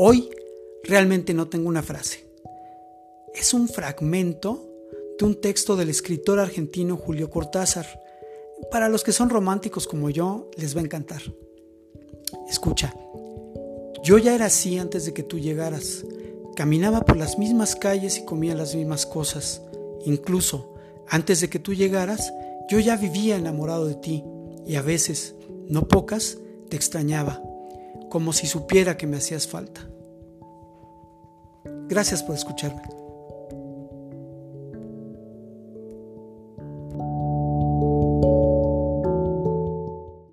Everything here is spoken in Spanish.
Hoy realmente no tengo una frase. Es un fragmento de un texto del escritor argentino Julio Cortázar. Para los que son románticos como yo, les va a encantar. Escucha, yo ya era así antes de que tú llegaras. Caminaba por las mismas calles y comía las mismas cosas. Incluso, antes de que tú llegaras, yo ya vivía enamorado de ti y a veces, no pocas, te extrañaba, como si supiera que me hacías falta. Gracias por escucharme.